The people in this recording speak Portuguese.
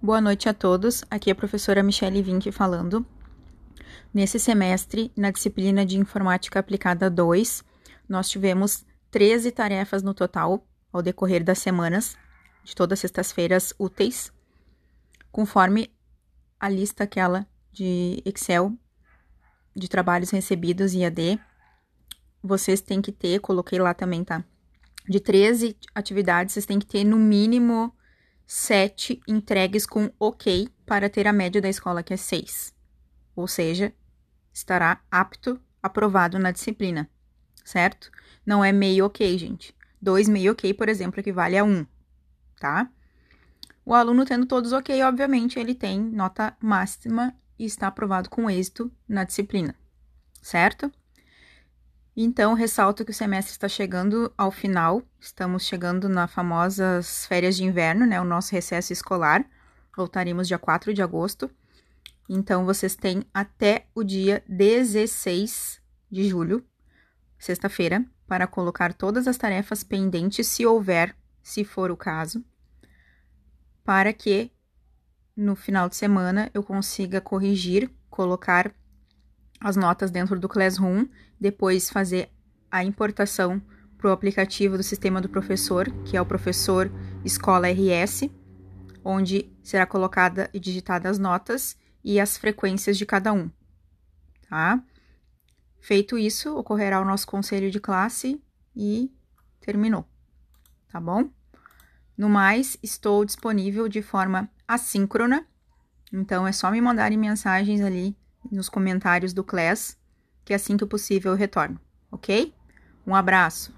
Boa noite a todos. Aqui é a professora Michele Vink falando. Nesse semestre, na disciplina de Informática Aplicada 2, nós tivemos 13 tarefas no total ao decorrer das semanas, de todas as sextas-feiras úteis, conforme a lista aquela de Excel de trabalhos recebidos e AD. Vocês têm que ter, coloquei lá também, tá? De 13 atividades, vocês têm que ter no mínimo 7 entregues com OK para ter a média da escola, que é 6. Ou seja, estará apto, aprovado na disciplina, certo? Não é meio OK, gente. 2 meio OK, por exemplo, equivale a 1, tá? O aluno tendo todos OK, obviamente, ele tem nota máxima e está aprovado com êxito na disciplina, certo? Então, ressalto que o semestre está chegando ao final, estamos chegando nas famosas férias de inverno, né? O nosso recesso escolar. Voltaremos dia 4 de agosto. Então, vocês têm até o dia 16 de julho, sexta-feira, para colocar todas as tarefas pendentes, se houver, se for o caso, para que no final de semana eu consiga corrigir, colocar as notas dentro do Classroom, depois fazer a importação para o aplicativo do sistema do professor, que é o professor Escola RS, onde será colocada e digitada as notas e as frequências de cada um, tá? Feito isso, ocorrerá o nosso conselho de classe e terminou, tá bom? No mais, estou disponível de forma assíncrona, então é só me mandarem mensagens ali nos comentários do Class, que assim que possível eu retorno, ok? Um abraço!